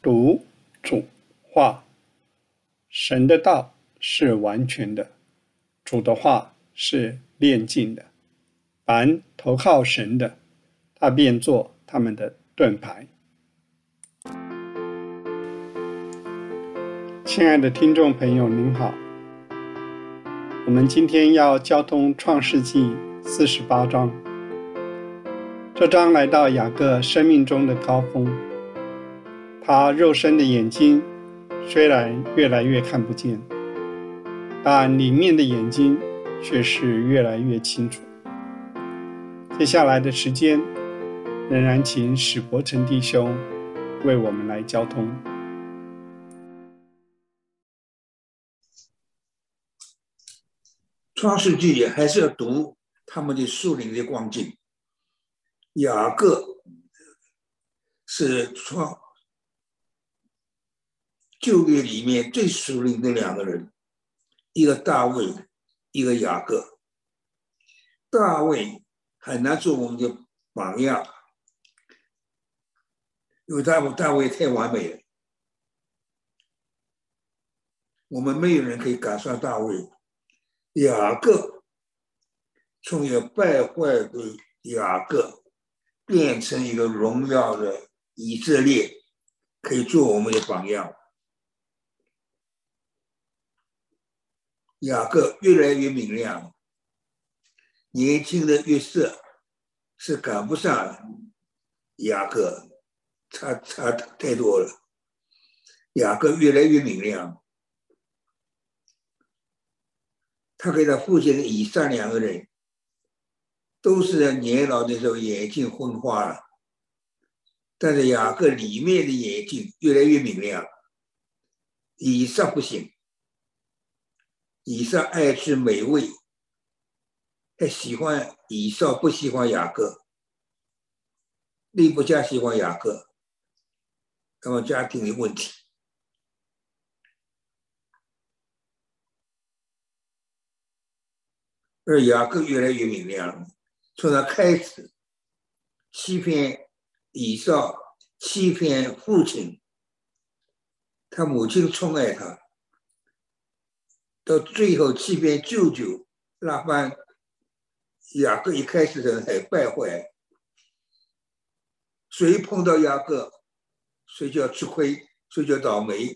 读主话，神的道是完全的，主的话是炼净的。凡投靠神的，他便做他们的盾牌。亲爱的听众朋友，您好，我们今天要交通创世纪四十八章。这章来到雅各生命中的高峰，他肉身的眼睛虽然越来越看不见，但里面的眼睛却是越来越清楚。接下来的时间，仍然请史伯成弟兄为我们来交通。创世纪还是要读他们的树林的光景。雅各是创旧约里面最熟灵的两个人，一个大卫，一个雅各。大卫很难做我们的榜样，因为大卫大卫太完美了，我们没有人可以赶上大卫。雅各从一个败坏的雅各。变成一个荣耀的以色列，可以做我们的榜样。雅各越来越明亮，年轻的约瑟是赶不上雅各，差差太多了。雅各越来越明亮，他跟他父亲以撒两个人。都是年老的时候眼睛昏花了，但是雅各里面的眼睛越来越明亮。以上不行，以上爱吃美味，还喜欢以上不喜欢雅各，利不加喜欢雅各，那么家庭的问题，而雅各越来越明亮。从他开始欺骗以撒，欺骗父亲，他母亲宠爱他，到最后欺骗舅舅拉班，雅各一开始的很败坏，谁碰到雅各，谁就要吃亏，谁就倒霉。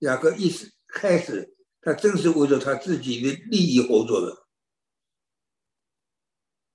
雅各一开始，他正是为了他自己的利益活着的。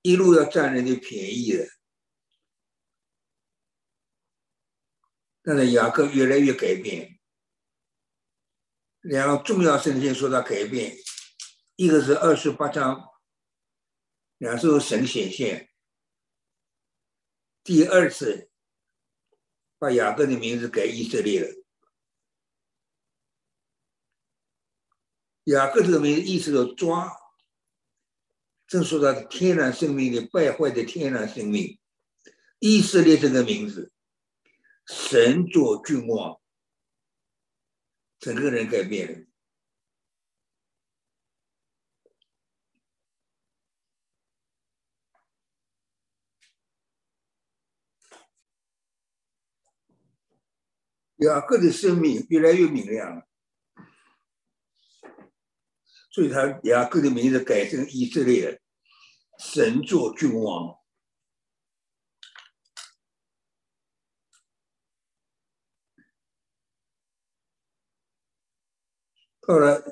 一路要占人的便宜的，但是雅各越来越改变。两个重要圣经说他改变，一个是二十八章，两时候神显现，第二次把雅各的名字改以色列了。雅各这个名字意思是抓。正说他的天然生命的败坏的天然生命，以色列这个名字，神作君王，整个人改变了。雅各的生命越来越明亮了。所以他雅各的名字改成以色列，神作君王。后来，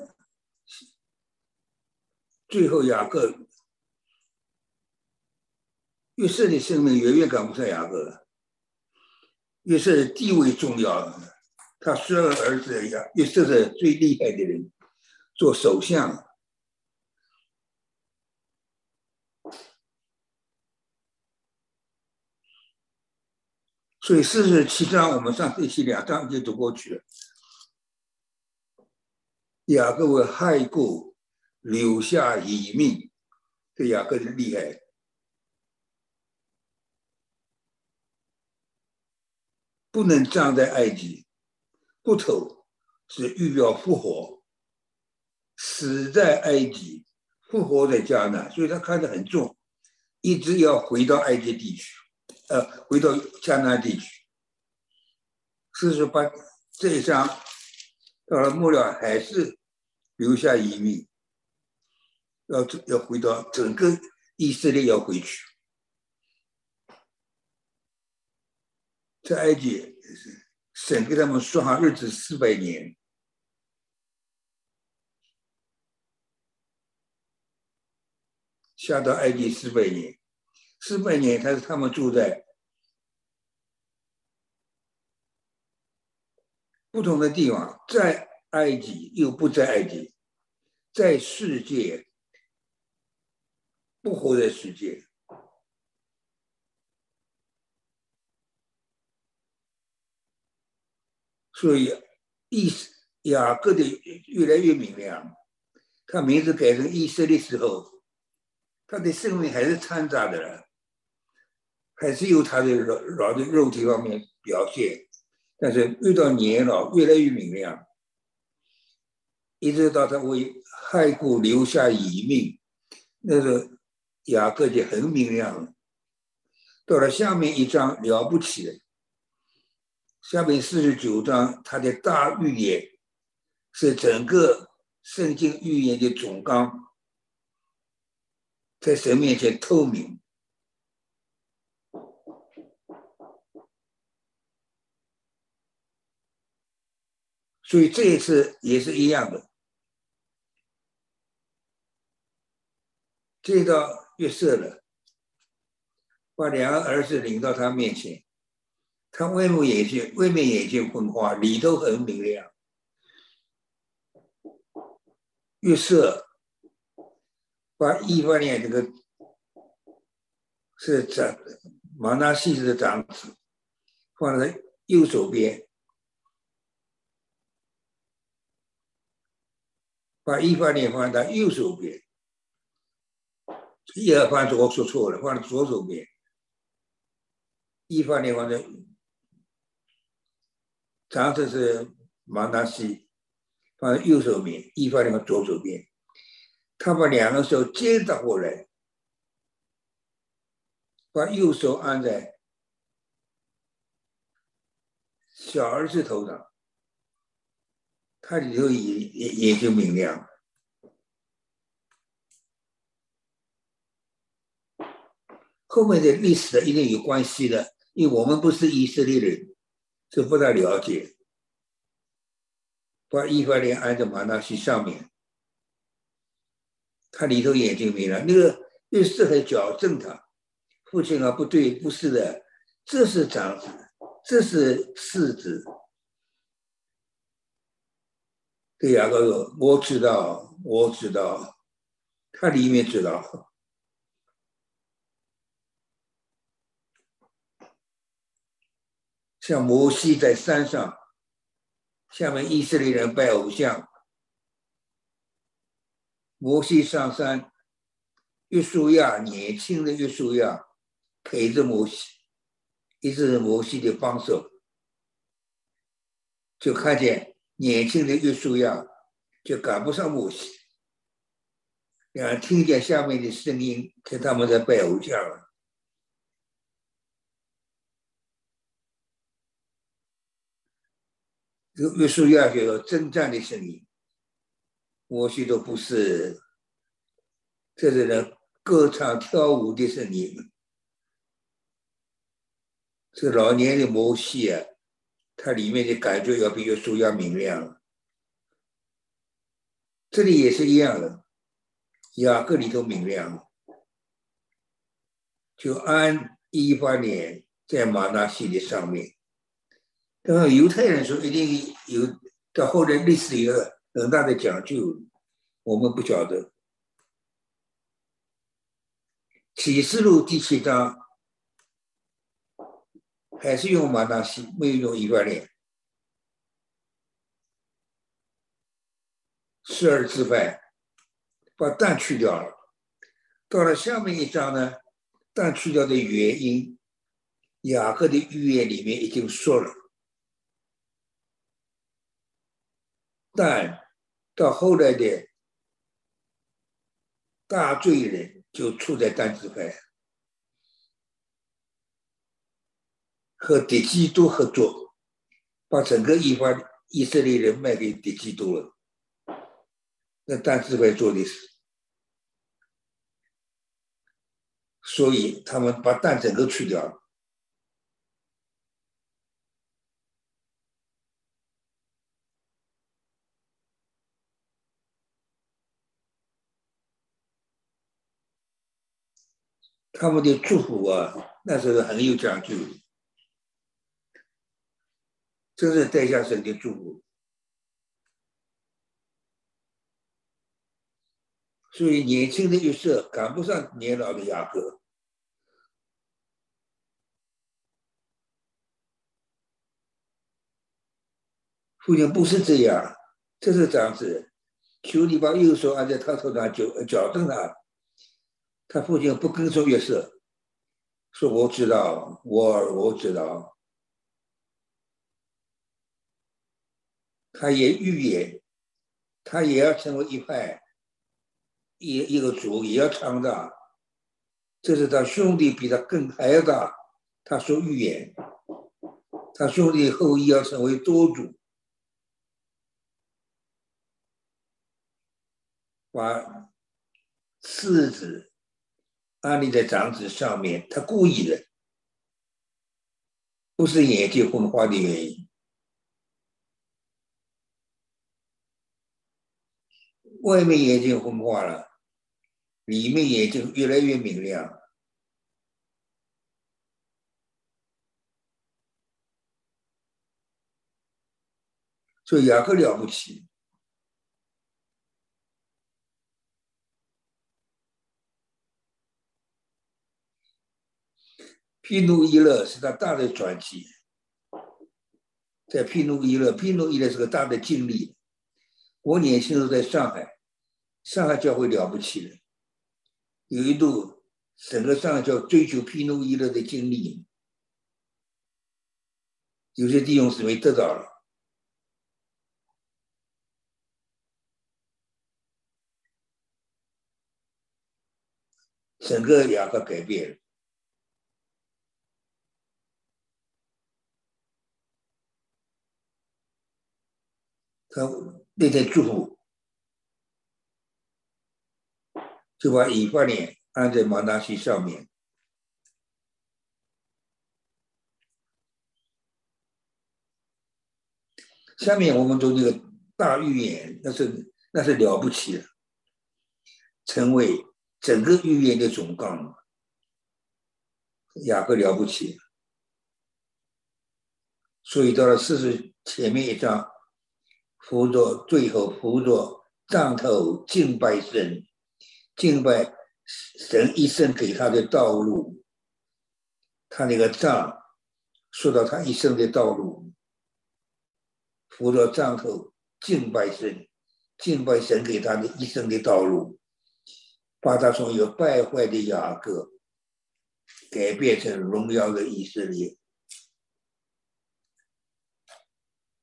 最后雅各约瑟的生命远远赶不上雅各，约瑟地位重要，他十二儿子雅约瑟是最厉害的人。做首相，所以四十七章我们上这期两章就读过去了。雅各为害过，留下遗命，这雅各厉害，不能葬在埃及，骨头是预表复活。死在埃及，复活在迦南，所以他看得很重，一直要回到埃及地区，呃，回到迦南地区。四十八这一章到了末了，还是留下遗命，要要回到整个以色列要回去，在埃及神给他们说好日子四百年，下到埃及四百年，四百年他是他们住在。不同的地方，在埃及又不在埃及，在世界不活在世界，所以以雅各的越来越明亮。他名字改成以色列时候，他的生命还是掺杂的了，还是有他的肉肉的肉体方面表现。但是越到年老，越来越明亮，一直到他为害故留下遗命，那个雅各就很明亮了。到了下面一章了不起的，下面四十九章他的大预言，是整个圣经预言的总纲，在神面前透明。所以这一次也是一样的，这到月色了，把两个儿子领到他面前，他外面眼睛外面眼睛昏花，里头很明亮。月色把一方面这个是长马纳西斯的长子放在右手边。把一方面放在右手边，一二方左说错了，放在左手边。一方面放在，长子是马纳西，放在右手边，一方面放左手边。他把两个手接着过来，把右手按在小儿子头上。他里头也也也就明亮。后面的历史的一定有关系的，因为我们不是以色列人，就不太了解。把以法莲安在马纳西上面，他里头眼睛没了。那个律师还矫正他，父亲啊，不对，不是的，这是长子，这是次子。对雅各说：“我知道，我知道，他里面知道。像摩西在山上，下面以色列人拜偶像。摩西上山，约书亚年轻的约书亚陪着摩西，一直是摩西的帮手，就看见。”年轻的约书亚就赶不上摩西，两人听见下面的声音，看他们在拜偶像了。约约书亚就有征战的声音，摩西都不是，这是人歌唱跳舞的声音。这老年的摩西啊。它里面的感觉要比约书亚明亮，这里也是一样的，雅各里头明亮，就按一八年在马纳西的上面。但是犹太人说一定有，到后来历史有很大的讲究，我们不晓得。启示录第七章。还是用马大西，没有用一八年。十二支派，把蛋去掉了。到了下面一章呢，蛋去掉的原因，雅各的预言里面已经说了。但到后来的大罪人就处在蛋自败。和敌基督合作，把整个一方以色列人卖给敌基督了。那但智慧做的事，所以他们把蛋整个去掉了。他们的祝福啊，那时候很有讲究，真是带下神的祝福。所以年轻的约瑟赶不上年老的雅各。父亲不是这样，这是这样子，求你把右手按在他头上，矫矫正他。他父亲不跟从约瑟，说我知道，我我知道。他也预言，他也要成为一派。一一个族也要强大，这是他兄弟比他更还要大。他说预言，他兄弟后裔要成为多族，把次子安立在长子上面，他故意的，不是眼睛昏花的原因。外面眼睛昏花了。里面眼睛越来越明亮，所以雅各了不起。皮努伊勒是他大的转机，在皮努伊勒，皮努伊勒是个大的经历。我年轻时候在上海，上海教会了不起的。有一度，整个上叫追求皮努伊勒的经历，有些弟兄姊妹得到了，整个雅各改变了，他那天祝福。就把以法莲安在马达西上面。下面我们做这个大预言，那是那是了不起的，成为整个预言的总纲。雅各了不起，所以到了四十前面一章，扶着最后扶着杖头敬拜神。敬拜神一生给他的道路，他那个杖说到他一生的道路，扶着杖头敬拜神，敬拜神给他的一生的道路，把他从一个败坏的雅各改变成荣耀的以色列，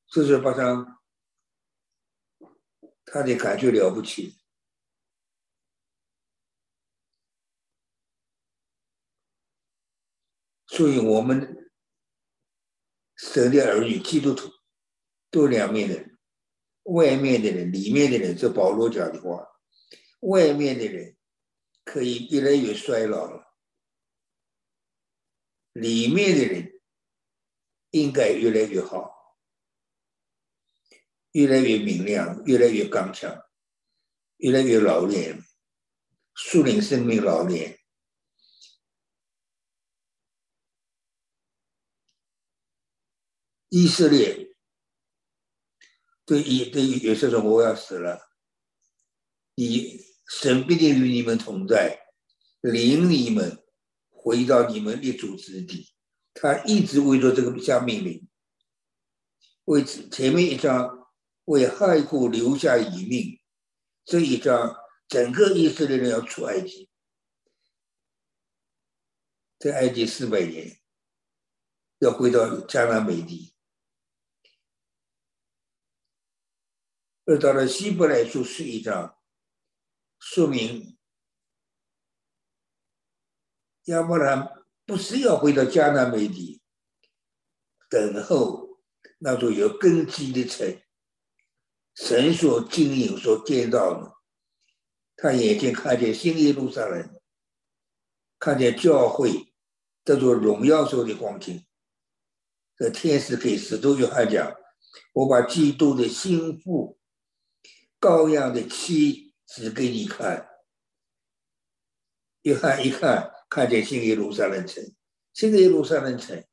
这是把他他的感觉了不起。所以，我们神的儿女、基督徒都两面人，外面的人、里面的人。这保罗讲的话，外面的人可以越来越衰老了，里面的人应该越来越好，越来越明亮，越来越刚强，越来越老练，树林生命老练。以色列对以对以色列说：“我要死了，你神必定与你们同在，领你们回到你们立足之地。”他一直为着这个下命令，为此前面一章为害苦留下一命，这一章整个以色列人要出埃及，在埃及四百年，要回到迦南美地。而到了希伯来书是一章，说明亚伯拉罕不是要回到迦南美地，等候那座有根基的城，神所经营、所建造的。他眼睛看见新耶路撒冷，看见教会这座荣耀所的光景。这天使给使徒约翰讲：“我把基督的心腹、羔羊的妻指给你看。”约翰一看，看见新耶路撒冷城。新耶路撒冷城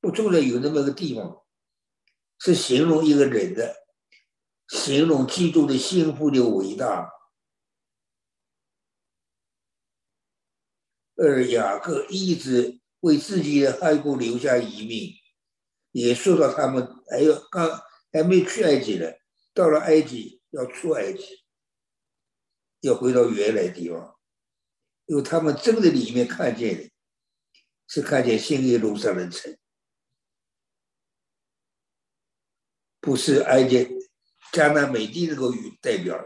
不住的有那么个地方，是形容一个人的，形容基督的心腹的伟大。而雅各一直为自己的爱国留下遗命，也说到他们还有刚还没去埃及呢，到了埃及要出埃及，要回到原来地方，因为他们真的里面看见的，是看见新耶路撒冷城，不是埃及迦南美地那个语代表。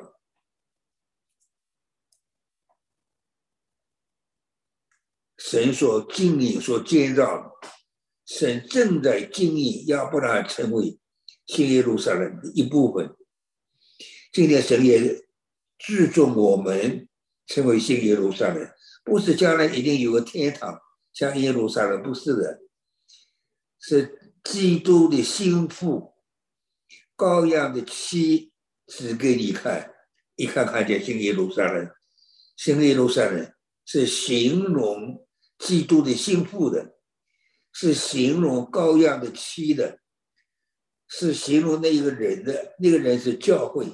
神所经营、所建造，神正在经营，要不然成为新耶路撒冷的一部分。今天神也注重我们成为新耶路撒冷，不是将来一定有个天堂像耶路撒冷，不是的，是基督的心腹、羔羊的妻指给你看，一看看见新耶路撒冷，新耶路撒冷是形容。基督的心腹的，是形容羔羊的妻的，是形容那一个人的，那个人是教会，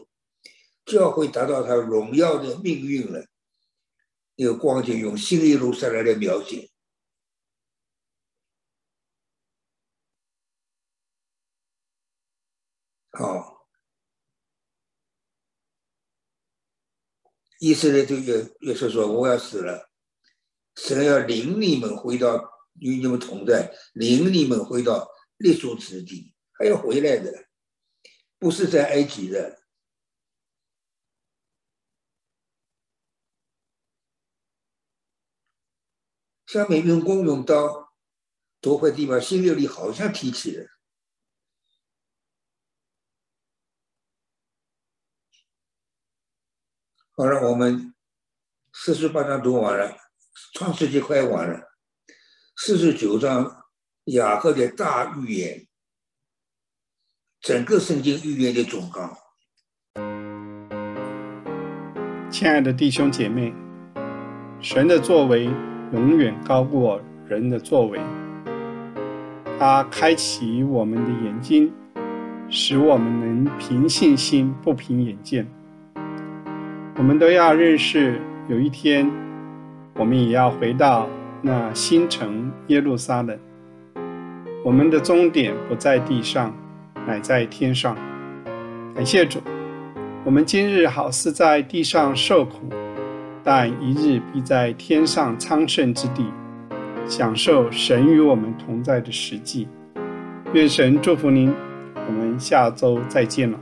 教会达到他荣耀的命运了。那个光景用新耶路撒冷来描写，哦，意思呢就也也是说我要死了。神要领你们回到与你们同在，领你们回到立足之地，还要回来的，不是在埃及的。下面用弓用刀夺回地方，新六里好像提起了。好了，我们四十八章读完了。创世纪快完了，四十九章雅各的大预言，整个圣经预言的总纲。亲爱的弟兄姐妹，神的作为永远高过人的作为，他开启我们的眼睛，使我们能凭信心不凭眼见。我们都要认识，有一天。我们也要回到那新城耶路撒冷。我们的终点不在地上，乃在天上。感谢主，我们今日好似在地上受苦，但一日必在天上昌盛之地，享受神与我们同在的实际。愿神祝福您，我们下周再见了。